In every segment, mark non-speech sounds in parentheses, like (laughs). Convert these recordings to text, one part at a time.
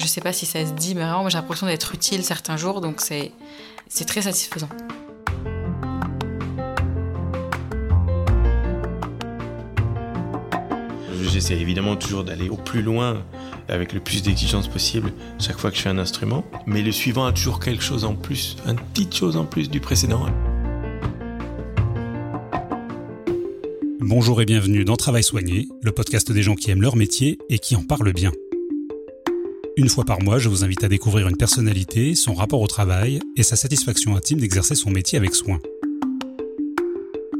Je sais pas si ça se dit, mais vraiment, j'ai l'impression d'être utile certains jours, donc c'est très satisfaisant. J'essaie évidemment toujours d'aller au plus loin avec le plus d'exigence possible chaque fois que je fais un instrument, mais le suivant a toujours quelque chose en plus, une petite chose en plus du précédent. Bonjour et bienvenue dans Travail Soigné, le podcast des gens qui aiment leur métier et qui en parlent bien. Une fois par mois, je vous invite à découvrir une personnalité, son rapport au travail et sa satisfaction intime d'exercer son métier avec soin.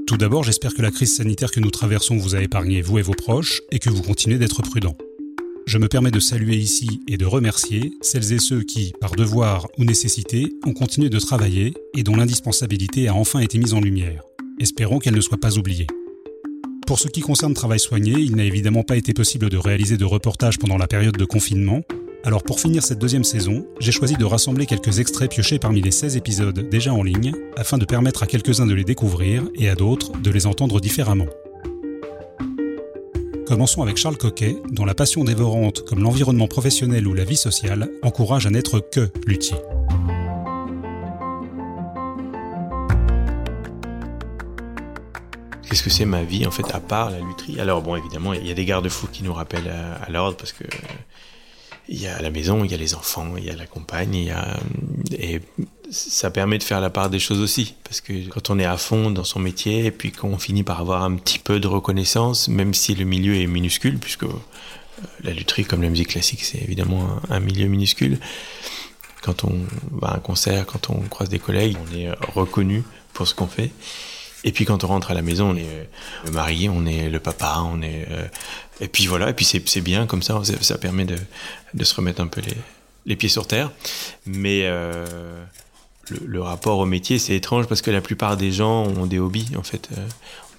Tout d'abord, j'espère que la crise sanitaire que nous traversons vous a épargné, vous et vos proches, et que vous continuez d'être prudents. Je me permets de saluer ici et de remercier celles et ceux qui, par devoir ou nécessité, ont continué de travailler et dont l'indispensabilité a enfin été mise en lumière. Espérons qu'elle ne soit pas oubliée. Pour ce qui concerne Travail Soigné, il n'a évidemment pas été possible de réaliser de reportages pendant la période de confinement, alors pour finir cette deuxième saison, j'ai choisi de rassembler quelques extraits piochés parmi les 16 épisodes déjà en ligne, afin de permettre à quelques-uns de les découvrir et à d'autres de les entendre différemment. Commençons avec Charles Coquet, dont la passion dévorante comme l'environnement professionnel ou la vie sociale encourage à n'être que luthier. Qu'est-ce que c'est ma vie en fait à part la lutherie? Alors bon évidemment il y a des garde-fous qui nous rappellent à l'ordre parce que il y a la maison, il y a les enfants, il y a la compagne, il y a et ça permet de faire la part des choses aussi parce que quand on est à fond dans son métier et puis qu'on finit par avoir un petit peu de reconnaissance, même si le milieu est minuscule, puisque euh, la lutherie comme la musique classique c'est évidemment un, milieu minuscule. Quand on va à un concert, quand on croise des collègues, on est reconnu pour ce qu'on fait. Et puis quand on rentre à la maison, on est euh, le mari, on est le papa, on est euh, et puis voilà, et puis c'est bien comme ça, ça permet de, se remettre un peu les, pieds sur terre. Mais euh, le, rapport au métier, c'est étrange parce que la plupart des gens ont des hobbies en fait.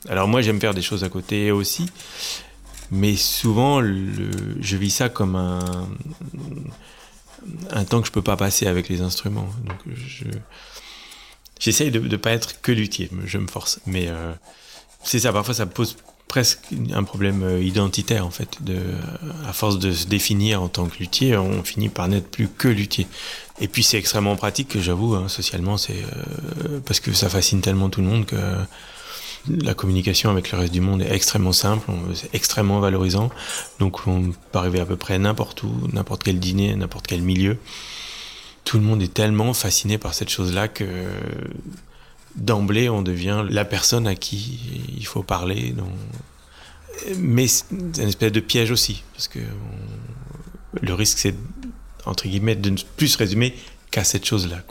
Alors moi, j'aime faire des choses à côté aussi, mais souvent, je vis ça comme un temps que je peux pas passer avec les instruments. Donc je J'essaye de ne pas être que luthier, je me force. Mais euh, c'est ça, parfois ça pose presque un problème euh, identitaire en fait. De, à force de se définir en tant que luthier, on finit par n'être plus que luthier. Et puis c'est extrêmement pratique, j'avoue, hein, socialement, c'est euh, parce que ça fascine tellement tout le monde que la communication avec le reste du monde est extrêmement simple, c'est extrêmement valorisant. Donc on peut arriver à peu près n'importe où, n'importe quel dîner, n'importe quel milieu tout le monde est tellement fasciné par cette chose-là que d'emblée on devient la personne à qui il faut parler. Mais c'est une espèce de piège aussi, parce que le risque c'est entre guillemets de ne plus se résumer qu'à cette chose-là.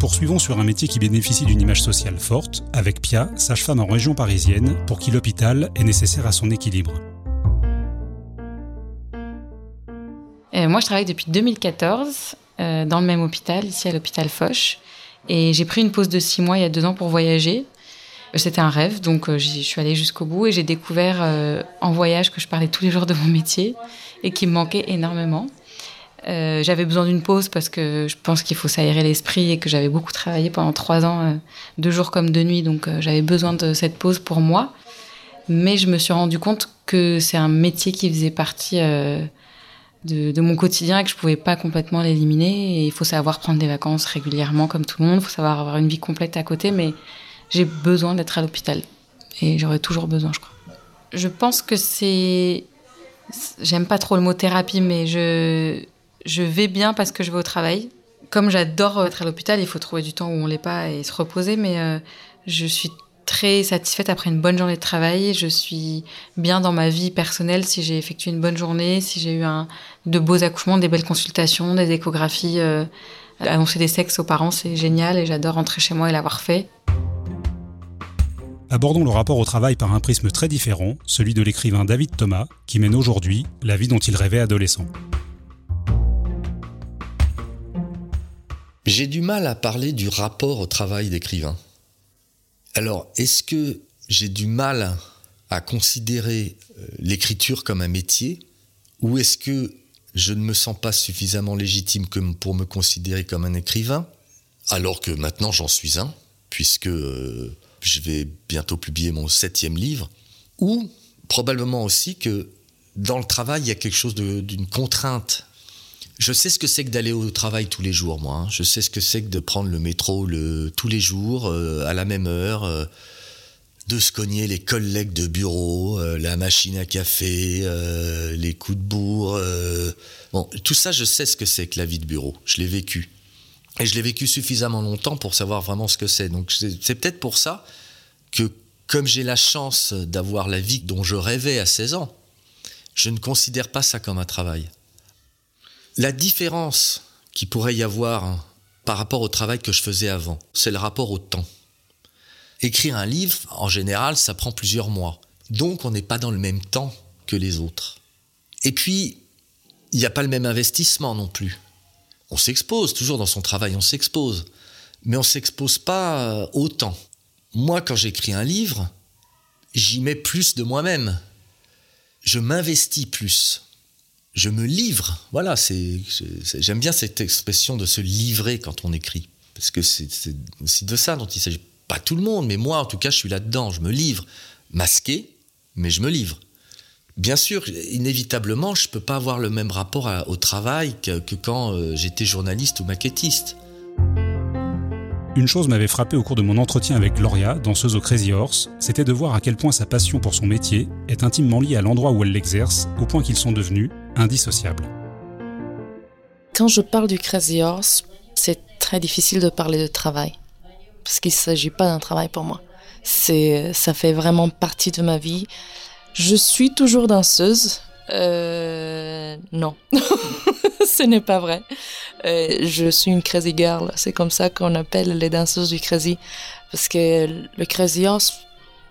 Poursuivons sur un métier qui bénéficie d'une image sociale forte, avec Pia, sage-femme en région parisienne, pour qui l'hôpital est nécessaire à son équilibre. Moi, je travaille depuis 2014 euh, dans le même hôpital, ici à l'hôpital Foch. Et j'ai pris une pause de six mois il y a deux ans pour voyager. C'était un rêve, donc euh, je suis allée jusqu'au bout et j'ai découvert en voyage que je parlais tous les jours de mon métier et qui me manquait énormément. j'avais besoin d'une pause parce que je pense qu'il faut s'aérer l'esprit et que j'avais beaucoup travaillé pendant trois ans, de jour comme de nuit, donc j'avais besoin de cette pause pour moi. Mais je me suis rendu compte que c'est un métier qui faisait partie de, mon quotidien et que je pouvais pas complètement l'éliminer. Et il faut savoir prendre des vacances régulièrement comme tout le monde. Il faut savoir avoir une vie complète à côté. Mais j'ai besoin d'être à l'hôpital. Et j'aurai toujours besoin, je crois. Je pense que c'est... J'aime pas trop le mot thérapie, mais je, je vais bien parce que je vais au travail. Comme j'adore être à l'hôpital, il faut trouver du temps où on l'est pas et se reposer. Mais euh, je suis très satisfaite après une bonne journée de travail. Je suis bien dans ma vie personnelle si j'ai effectué une bonne journée, si j'ai eu un, de beaux accouchements, des belles consultations, des échographies. Euh, annoncer des sexes aux parents, c'est génial et j'adore rentrer chez moi et l'avoir fait. Abordons le rapport au travail par un prisme très différent, celui de l'écrivain David Thomas, qui mène aujourd'hui la vie dont il rêvait adolescent. J'ai du mal à parler du rapport au travail d'écrivain. Alors, est-ce que j'ai du mal à considérer euh, l'écriture comme un métier ou est-ce que je ne me sens pas suffisamment légitime pour me considérer comme un écrivain alors que maintenant j'en suis un puisque euh, je vais bientôt publier mon septième livre ou probablement aussi que dans le travail, il y a quelque chose d'une contrainte. Je sais ce que c'est que d'aller au travail tous les jours, moi. Hein. Je sais ce que c'est que de prendre le métro tous les jours, euh, à la même heure, euh, de se cogner les collègues de bureau, euh, la machine à café, les coups de bourre. Bon, tout ça, je sais ce que c'est que la vie de bureau. Je l'ai vécu. Et je l'ai vécu suffisamment longtemps pour savoir vraiment ce que c'est. Donc c'est peut-être pour ça que, comme j'ai la chance d'avoir la vie dont je rêvais à 16 ans, je ne considère pas ça comme un travail. La différence qui pourrait y avoir hein, par rapport au travail que je faisais avant, c'est le rapport au temps. Écrire un livre, en général, ça prend plusieurs mois. Donc on n'est pas dans le même temps que les autres. Et puis, il n'y a pas le même investissement non plus. On s'expose, toujours dans son travail, on s'expose. Mais on ne s'expose pas euh, autant. Moi, quand j'écris un livre, j'y mets plus de moi-même je m'investis plus. Je me livre. Voilà, j'aime bien cette expression de se livrer quand on écrit. Parce que c'est, aussi de ça dont il s'agit. Pas tout le monde, mais moi, en tout cas, je suis là-dedans. Je me livre. Masqué, mais je me livre. Bien sûr, inévitablement, je ne peux pas avoir le même rapport au travail que, quand euh, j'étais journaliste ou maquettiste. Une chose m'avait frappé au cours de mon entretien avec Gloria, danseuse au Crazy Horse, c'était de voir à quel point sa passion pour son métier est intimement liée à l'endroit où elle l'exerce, au point qu'ils sont devenus indissociables. Quand je parle du Crazy Horse, c'est très difficile de parler de travail, parce qu'il ne s'agit pas d'un travail pour moi. C'est, ça fait vraiment partie de ma vie. Je suis toujours danseuse. Euh, non, (laughs) ce n'est pas vrai. Euh, je suis une crazy girl. C'est comme ça qu'on appelle les danseuses du crazy. Parce que le crazy horse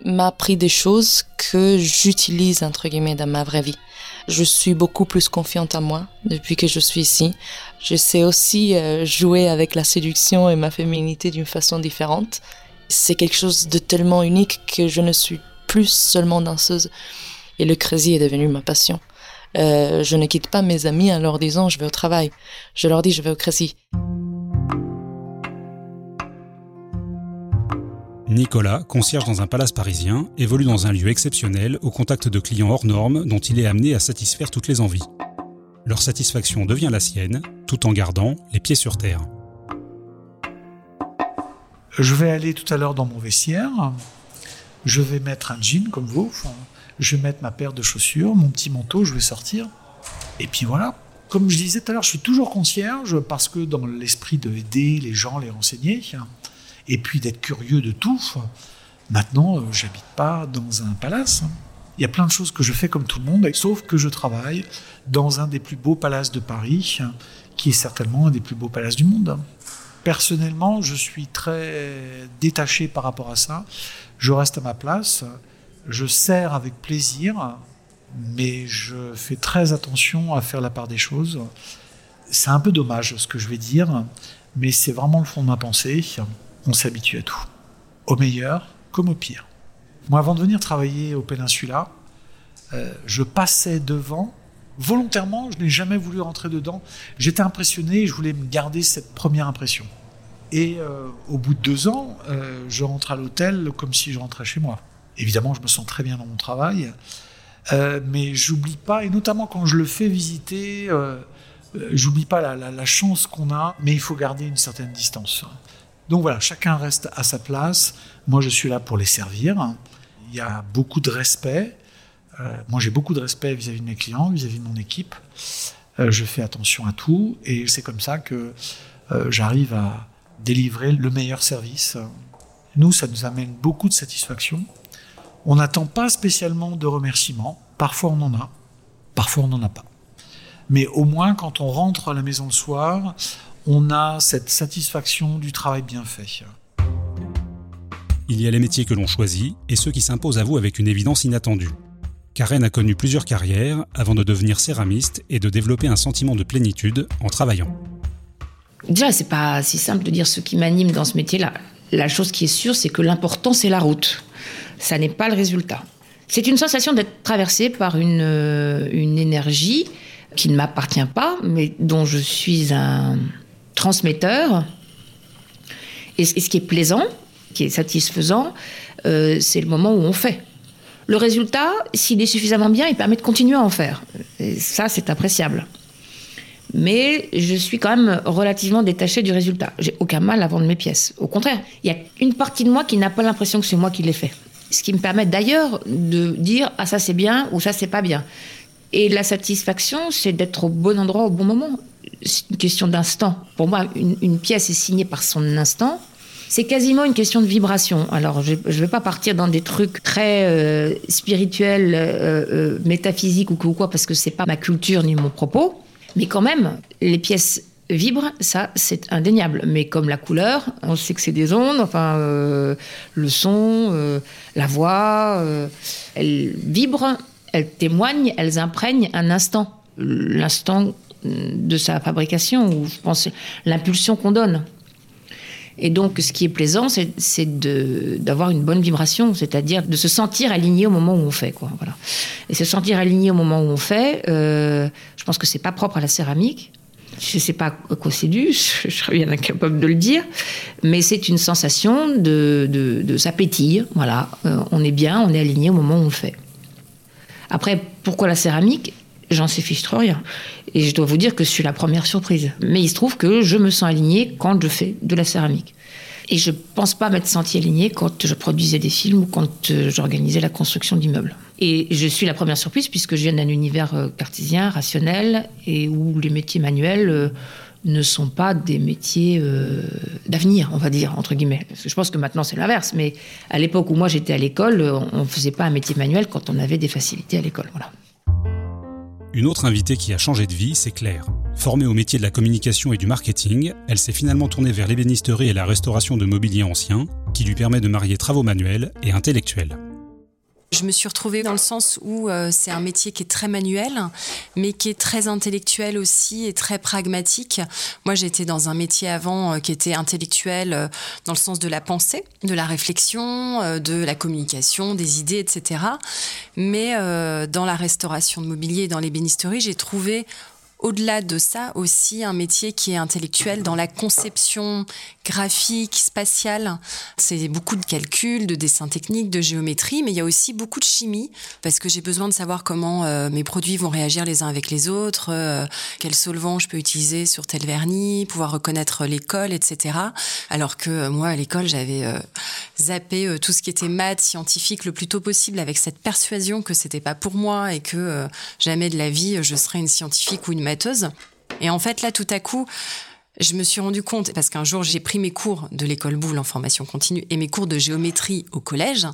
m'a appris des choses que j'utilise, entre guillemets, dans ma vraie vie. Je suis beaucoup plus confiante en moi depuis que je suis ici. Je sais aussi euh, jouer avec la séduction et ma féminité d'une façon différente. C'est quelque chose de tellement unique que je ne suis plus seulement danseuse. Et le crazy est devenu ma passion. Euh, je ne quitte pas mes amis en leur disant je vais au travail. Je leur dis je vais au Crécy. Nicolas, concierge dans un palace parisien, évolue dans un lieu exceptionnel au contact de clients hors normes dont il est amené à satisfaire toutes les envies. Leur satisfaction devient la sienne, tout en gardant les pieds sur terre. Je vais aller tout à l'heure dans mon vestiaire. Je vais mettre un jean comme vous, je vais mettre ma paire de chaussures, mon petit manteau, je vais sortir. Et puis voilà. Comme je disais tout à l'heure, je suis toujours concierge parce que dans l'esprit de aider les gens, les renseigner, et puis d'être curieux de tout, maintenant, euh, j'habite pas dans un palace. Il y a plein de choses que je fais comme tout le monde, sauf que je travaille dans un des plus beaux palaces de Paris, qui est certainement un des plus beaux palaces du monde. Personnellement, je suis très détaché par rapport à ça. Je reste à ma place je sers avec plaisir, mais je fais très attention à faire la part des choses. C'est un peu dommage ce que je vais dire, mais c'est vraiment le fond de ma pensée. On s'habitue à tout, au meilleur comme au pire. Moi, avant de venir travailler au Peninsula, euh, je passais devant. Volontairement, je n'ai jamais voulu rentrer dedans. J'étais impressionné et je voulais me garder cette première impression. Et euh, au bout de deux ans, euh, je rentre à l'hôtel comme si je rentrais chez moi. Évidemment, je me sens très bien dans mon travail, euh, mais j'oublie pas, et notamment quand je le fais visiter, j'oublie pas la, chance qu'on a, mais il faut garder une certaine distance. Donc voilà, chacun reste à sa place. Moi, je suis là pour les servir. Il y a beaucoup de respect. moi, j'ai beaucoup de respect vis-à-vis de mes clients, vis-à-vis de mon équipe. je fais attention à tout, et c'est comme ça que j'arrive à délivrer le meilleur service. Nous, ça nous amène beaucoup de satisfaction. On n'attend pas spécialement de remerciements. Parfois on en a, parfois on n'en a pas. Mais au moins quand on rentre à la maison le soir, on a cette satisfaction du travail bien fait. Il y a les métiers que l'on choisit et ceux qui s'imposent à vous avec une évidence inattendue. Karen a connu plusieurs carrières avant de devenir céramiste et de développer un sentiment de plénitude en travaillant. Déjà, c'est pas si simple de dire ce qui m'anime dans ce métier-là. La chose qui est sûre, c'est que l'important, c'est la route ça n'est pas le résultat. C'est une sensation d'être traversé par une, euh, une énergie qui ne m'appartient pas, mais dont je suis un transmetteur. Et ce qui est plaisant, qui est satisfaisant, euh, c'est le moment où on fait. Le résultat, s'il est suffisamment bien, il permet de continuer à en faire. Et ça, c'est appréciable. Mais je suis quand même relativement détachée du résultat. J'ai aucun mal à vendre mes pièces. Au contraire, il y a une partie de moi qui n'a pas l'impression que c'est moi qui l'ai fait. Ce qui me permet d'ailleurs de dire ah ça c'est bien ou ça c'est pas bien. Et la satisfaction, c'est d'être au bon endroit au bon moment. C'est une question d'instant. Pour moi, une, pièce est signée par son instant. C'est quasiment une question de vibration. Alors, je ne vais pas partir dans des trucs très euh, spirituels, euh, euh, métaphysiques ou quoi, parce que c'est pas ma culture ni mon propos. Mais quand même, les pièces vibrent, ça, c'est indéniable. Mais comme la couleur, on sait que c'est des ondes, enfin, le son, la voix, elles vibrent, elles témoignent, elles imprègnent un instant. L'instant de sa fabrication, ou je pense l'impulsion qu'on donne. Et donc, ce qui est plaisant, c'est d'avoir une bonne vibration, c'est-à-dire de se sentir aligné au moment où on fait. Quoi, voilà. Et se sentir aligné au moment où on fait, euh, je pense que c'est pas propre à la céramique. Je ne sais pas à quoi c'est dû, je serais bien incapable de le dire, mais c'est une sensation de, de, Voilà, euh, on est bien, on est aligné au moment où on fait. Après, pourquoi la céramique? J'en sais fiche trop rien. Et je dois vous dire que je suis la première surprise. Mais il se trouve que je me sens alignée quand je fais de la céramique. Et je ne pense pas m'être sentie alignée quand je produisais des films ou quand euh, j'organisais la construction d'immeubles. Et je suis la première surprise puisque je viens d'un univers euh, cartésien, rationnel, et où les métiers manuels euh, ne sont pas des métiers d'avenir, on va dire, entre guillemets. Parce que je pense que maintenant c'est l'inverse, mais à l'époque où moi j'étais à l'école, on ne faisait pas un métier manuel quand on avait des facilités à l'école. Voilà. Une autre invitée qui a changé de vie, c'est Claire. Formée au métier de la communication et du marketing, elle s'est finalement tournée vers l'ébénisterie et la restauration de mobilier ancien, qui lui permet de marier travaux manuels et intellectuels. Je me suis retrouvée dans le sens où euh, c'est un métier qui est très manuel, mais qui est très intellectuel aussi et très pragmatique. Moi, j'étais dans un métier avant euh, qui était intellectuel euh, dans le sens de la pensée, de la réflexion, de la communication, des idées, etc. Mais dans la restauration de mobilier et dans l'ébénisterie, j'ai trouvé au-delà de ça aussi un métier qui est intellectuel dans la conception graphique, spatiale. C'est beaucoup de calculs, de dessins techniques, de géométrie, mais il y a aussi beaucoup de chimie parce que j'ai besoin de savoir comment euh, mes produits vont réagir les uns avec les autres, euh, quel solvant je peux utiliser sur tel vernis, pouvoir reconnaître l'école, etc. Alors que euh, moi, à l'école, j'avais zappé tout ce qui était maths, scientifique le plus tôt possible avec cette persuasion que c'était pas pour moi et que jamais de la vie je serais une scientifique ou une Et en fait, là, tout à coup, je me suis rendu compte, parce qu'un jour j'ai pris mes cours de l'école Boulle en formation continue et mes cours de géométrie au collège,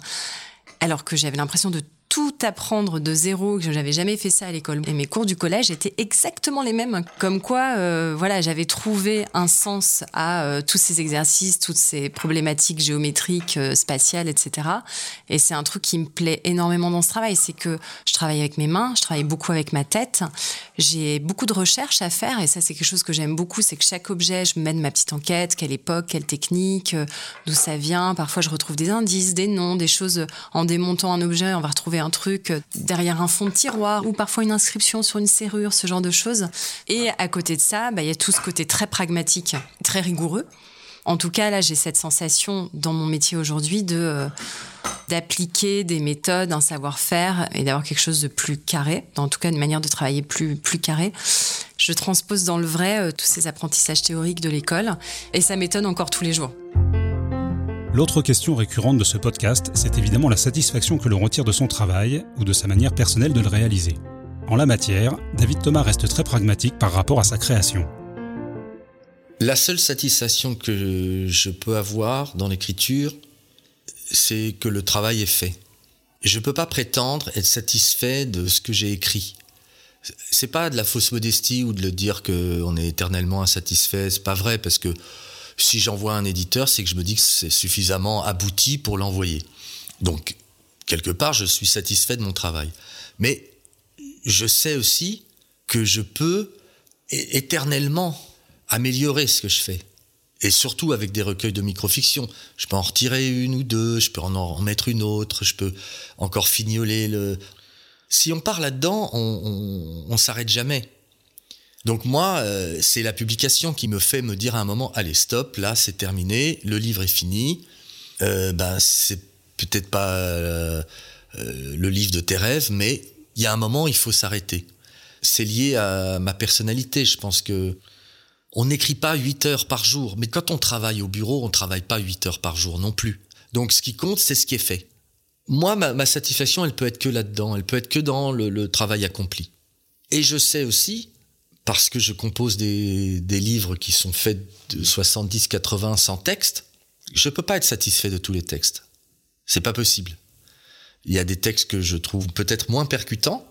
alors que j'avais l'impression de tout apprendre de zéro, que je n'avais jamais fait ça à l'école. Et mes cours du collège étaient exactement les mêmes. Comme quoi, euh, voilà, j'avais trouvé un sens à euh, tous ces exercices, toutes ces problématiques géométriques, euh, spatiales, etc. Et c'est un truc qui me plaît énormément dans ce travail, c'est que je travaille avec mes mains, je travaille beaucoup avec ma tête. J'ai beaucoup de recherches à faire, et ça, c'est quelque chose que j'aime beaucoup, c'est que chaque objet, je mène ma petite enquête, quelle époque, quelle technique, d'où ça vient. Parfois, je retrouve des indices, des noms, des choses. En démontant un objet, on va retrouver un truc derrière un fond de tiroir ou parfois une inscription sur une serrure, ce genre de choses. Et à côté de ça, bah, il y a tout ce côté très pragmatique, très rigoureux. En tout cas, là, j'ai cette sensation dans mon métier aujourd'hui de euh, d'appliquer des méthodes, un savoir-faire et d'avoir quelque chose de plus carré, en tout cas une manière de travailler plus plus carré. Je transpose dans le vrai euh, tous ces apprentissages théoriques de l'école et ça m'étonne encore tous les jours. L'autre question récurrente de ce podcast, c'est évidemment la satisfaction que l'on retire de son travail ou de sa manière personnelle de le réaliser. En la matière, David Thomas reste très pragmatique par rapport à sa création. La seule satisfaction que je peux avoir dans l'écriture, c'est que le travail est fait. Je ne peux pas prétendre être satisfait de ce que j'ai écrit. C'est pas de la fausse modestie ou de le dire qu'on est éternellement insatisfait. C'est pas vrai parce que si j'envoie un éditeur, c'est que je me dis que c'est suffisamment abouti pour l'envoyer. Donc, quelque part, je suis satisfait de mon travail. Mais je sais aussi que je peux éternellement améliorer ce que je fais. Et surtout avec des recueils de microfiction. Je peux en retirer une ou deux, je peux en, en mettre une autre, je peux encore fignoler le... Si on part là-dedans, on, on, on s'arrête jamais. Donc moi, euh, c'est la publication qui me fait me dire à un moment, allez, stop, là c'est terminé, le livre est fini. Euh, ben c'est peut-être pas euh, le livre de tes rêves, mais il y a un moment, il faut s'arrêter. C'est lié à ma personnalité. Je pense que on n'écrit pas 8 heures par jour, mais quand on travaille au bureau, on travaille pas 8 heures par jour non plus. Donc ce qui compte, c'est ce qui est fait. Moi, ma, satisfaction, elle peut être que là-dedans, elle peut être que dans le, travail accompli. Et je sais aussi, parce que je compose des, livres qui sont faits de 70, 80, 100 textes, je peux pas être satisfait de tous les textes. C'est pas possible. Il y a des textes que je trouve peut-être moins percutants,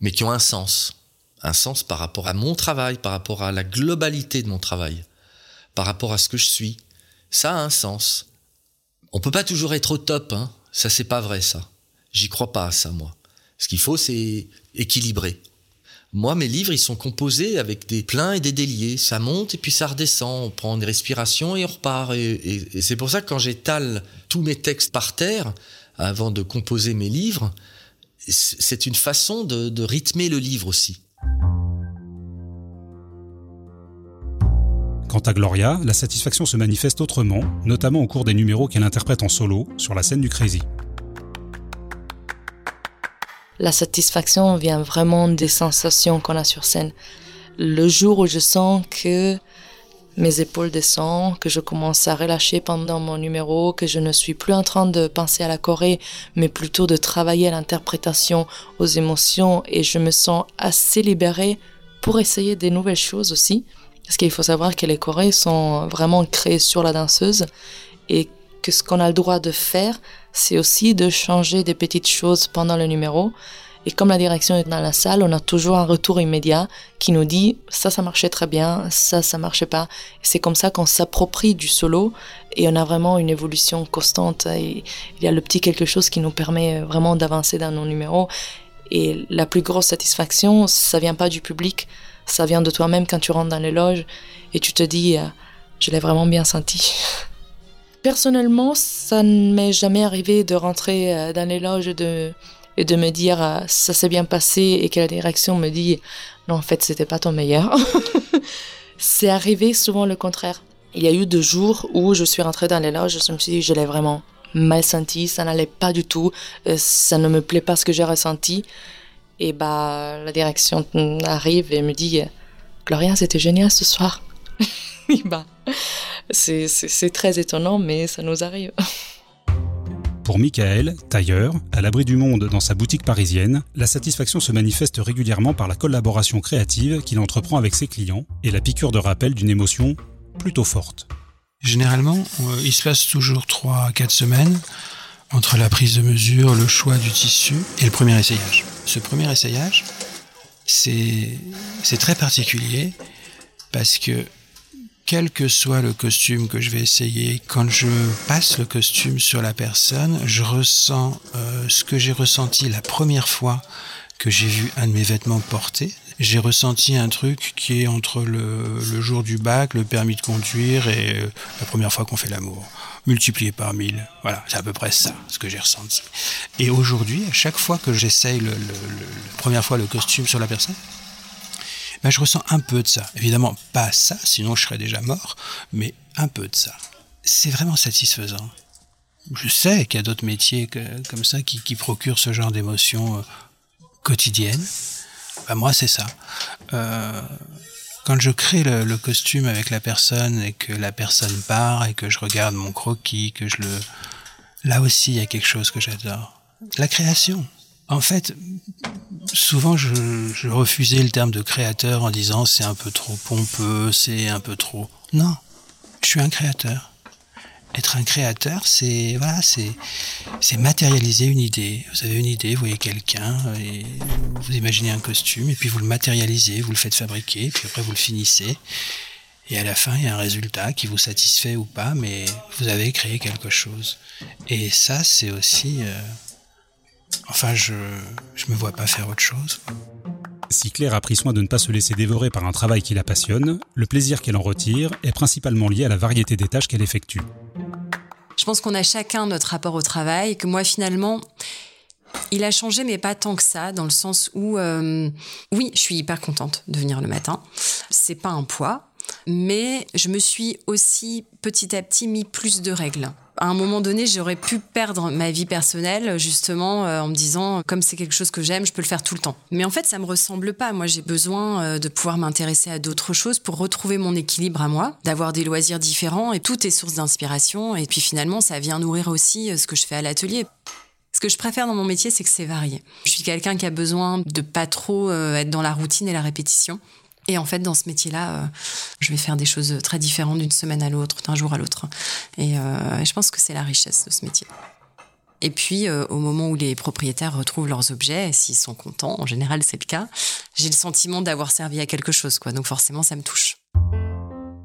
mais qui ont un sens. Un sens par rapport à mon travail, par rapport à la globalité de mon travail, par rapport à ce que je suis. Ça a un sens. On peut pas toujours être au top, hein. Ça, c'est pas vrai, ça. J'y crois pas à ça, moi. Ce qu'il faut, c'est équilibrer. Moi, mes livres, ils sont composés avec des pleins et des déliés. Ça monte et puis ça redescend. On prend une respiration et on repart. Et, c'est pour ça que quand j'étale tous mes textes par terre, avant de composer mes livres, c'est une façon de rythmer le livre aussi. Quant à Gloria, la satisfaction se manifeste autrement, notamment au cours des numéros qu'elle interprète en solo sur la scène du Crazy. La satisfaction vient vraiment des sensations qu'on a sur scène. Le jour où je sens que mes épaules descendent, que je commence à relâcher pendant mon numéro, que je ne suis plus en train de penser à la Corée, mais plutôt de travailler à l'interprétation, aux émotions, et je me sens assez libérée pour essayer des nouvelles choses aussi. Parce qu'il faut savoir que les chorés sont vraiment créés sur la danseuse et que ce qu'on a le droit de faire, c'est aussi de changer des petites choses pendant le numéro. Et comme la direction est dans la salle, on a toujours un retour immédiat qui nous dit ça, ça marchait très bien, ça, ça marchait pas. C'est comme ça qu'on s'approprie du solo et on a vraiment une évolution constante. il y a le petit quelque chose qui nous permet vraiment d'avancer dans nos numéros. Et la plus grosse satisfaction, ça vient pas du public, ça vient de toi-même quand tu rentres dans les loges et tu te dis, euh, je l'ai vraiment bien senti. (laughs) Personnellement, ça ne m'est jamais arrivé de rentrer euh, dans les loges et de me dire, euh, ça s'est bien passé et que la direction me dit, non, en fait, c'était pas ton meilleur. (laughs) C'est arrivé souvent le contraire. Il y a eu deux jours où je suis rentrée dans les loges, je me suis dit, je l'ai vraiment mal senti, ça n'allait pas du tout, ça ne me plaît pas ce que j'ai ressenti. Et bah, la direction arrive et me dit Gloria, c'était génial ce soir. (laughs) c'est très étonnant, mais ça nous arrive. Pour Michael, tailleur, à l'abri du monde dans sa boutique parisienne, la satisfaction se manifeste régulièrement par la collaboration créative qu'il entreprend avec ses clients et la piqûre de rappel d'une émotion plutôt forte. Généralement, il se passe toujours 3 à 4 semaines entre la prise de mesure, le choix du tissu et le premier essayage. Ce premier essayage, c'est très particulier parce que quel que soit le costume que je vais essayer, quand je passe le costume sur la personne, je ressens euh, ce que j'ai ressenti la première fois que j'ai vu un de mes vêtements porté. J'ai ressenti un truc qui est entre le, jour du bac, le permis de conduire et euh, la première fois qu'on fait l'amour multiplié par 1000. Voilà, c'est à peu près ça, ce que j'ai ressenti. Et aujourd'hui, à chaque fois que j'essaye le, la première fois le costume sur la personne, ben je ressens un peu de ça. Évidemment, pas ça, sinon je serais déjà mort, mais un peu de ça. C'est vraiment satisfaisant. Je sais qu'il y a d'autres métiers comme ça qui, procurent ce genre d'émotions euh, quotidiennes. Ben moi, c'est ça. Euh, quand je crée le, costume avec la personne et que la personne part et que je regarde mon croquis, que je le... Là aussi, il y a quelque chose que j'adore. La création. En fait, souvent je, je refusais le terme de créateur en disant c'est un peu trop pompeux, c'est un peu trop... Non, je suis un créateur être un créateur, c'est voilà, c'est c'est matérialiser une idée. Vous avez une idée, vous voyez quelqu'un vous imaginez un costume et puis vous le matérialisez, vous le faites fabriquer, puis après vous le finissez. Et à la fin, il y a un résultat qui vous satisfait ou pas, mais vous avez créé quelque chose. Et ça, c'est aussi, euh, enfin, je je me vois pas faire autre chose. Si Claire a pris soin de ne pas se laisser dévorer par un travail qui la passionne, le plaisir qu'elle en retire est principalement lié à la variété des tâches qu'elle effectue. Je pense qu'on a chacun notre rapport au travail, que moi finalement, il a changé, mais pas tant que ça, dans le sens où, euh, oui, je suis hyper contente de venir le matin. C'est pas un poids, mais je me suis aussi petit à petit mis plus de règles à un moment donné, j'aurais pu perdre ma vie personnelle, justement, euh, en me disant, comme c'est quelque chose que j'aime, je peux le faire tout le temps. Mais en fait, ça me ressemble pas. Moi, j'ai besoin euh, de pouvoir m'intéresser à d'autres choses pour retrouver mon équilibre à moi, d'avoir des loisirs différents, et tout est source d'inspiration. Et puis finalement, ça vient nourrir aussi euh, ce que je fais à l'atelier. Ce que je préfère dans mon métier, c'est que c'est varié. Je suis quelqu'un qui a besoin de pas trop être dans la routine et la répétition. Et en fait, dans ce métier-là, euh, je vais faire des choses très différentes d'une semaine à l'autre, d'un jour à l'autre. Et euh, je pense que c'est la richesse de ce métier. Et puis, euh, au moment où les propriétaires retrouvent leurs objets, s'ils sont contents, en général c'est le cas, j'ai le sentiment d'avoir servi à quelque chose, quoi. Donc forcément, ça me touche.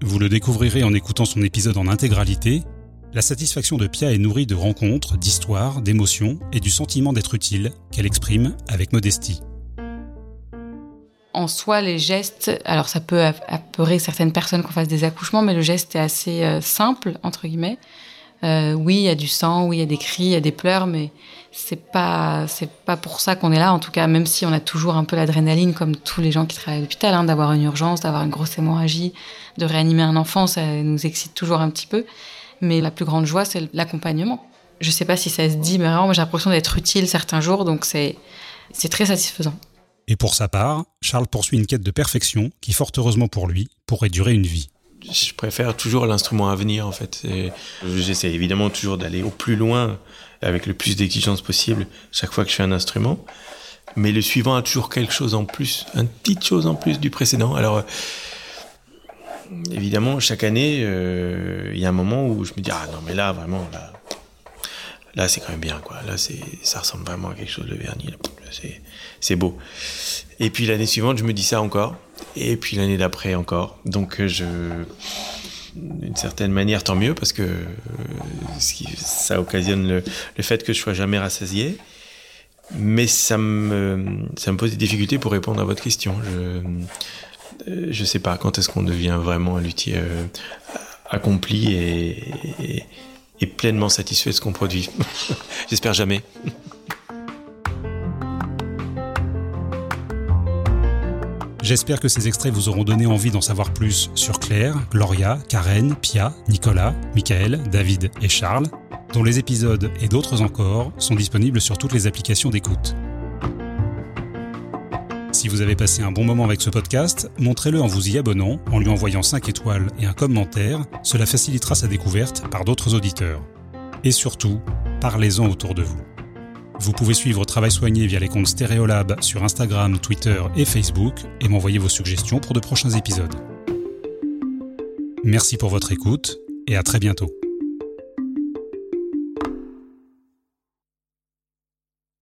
Vous le découvrirez en écoutant son épisode en intégralité. La satisfaction de Pia est nourrie de rencontres, d'histoires, d'émotions et du sentiment d'être utile qu'elle exprime avec modestie en soi, les gestes, alors ça peut apeurer certaines personnes qu'on fasse des accouchements, mais le geste est assez euh, simple, entre guillemets. Euh, oui, il y a du sang, oui, il y a des cris, il y a des pleurs, mais c'est pas, c'est pas pour ça qu'on est là. En tout cas, même si on a toujours un peu l'adrénaline, comme tous les gens qui travaillent à l'hôpital, hein, d'avoir une urgence, d'avoir une grosse hémorragie, de réanimer un enfant, ça nous excite toujours un petit peu. Mais la plus grande joie, c'est l'accompagnement. Je sais pas si ça se dit, mais vraiment, j'ai l'impression d'être utile certains jours, donc c'est, c'est très satisfaisant. Et pour sa part, Charles poursuit une quête de perfection qui, fort heureusement pour lui, pourrait durer une vie. Je préfère toujours l'instrument à venir, en fait. J'essaie évidemment toujours d'aller au plus loin, avec le plus d'exigence possible, chaque fois que je fais un instrument. Mais le suivant a toujours quelque chose en plus, une petite chose en plus du précédent. Alors, évidemment, chaque année, euh, il y a un moment où je me dis, ah non, mais là, vraiment, là, là c'est quand même bien, quoi. Là, ça ressemble vraiment à quelque chose de vernis c'est beau. Et puis l'année suivante, je me dis ça encore. Et puis l'année d'après encore. Donc euh, je, d'une certaine manière, tant mieux parce que euh, ça occasionne le, fait que je sois jamais rassasié. Mais ça me, ça me pose des difficultés pour répondre à votre question. Je, euh, je sais pas quand est-ce qu'on devient vraiment un luthier accompli et, et pleinement satisfait de ce qu'on produit. (laughs) J'espère jamais. J'espère que ces extraits vous auront donné envie d'en savoir plus sur Claire, Gloria, Karen, Pia, Nicolas, Michael, David et Charles, dont les épisodes et d'autres encore sont disponibles sur toutes les applications d'écoute. Si vous avez passé un bon moment avec ce podcast, montrez-le en vous y abonnant, en lui envoyant 5 étoiles et un commentaire, cela facilitera sa découverte par d'autres auditeurs. Et surtout, parlez-en autour de vous. Vous pouvez suivre Travail Soigné via les comptes Stéréolab sur Instagram, Twitter et Facebook et m'envoyer vos suggestions pour de prochains épisodes. Merci pour votre écoute et à très bientôt.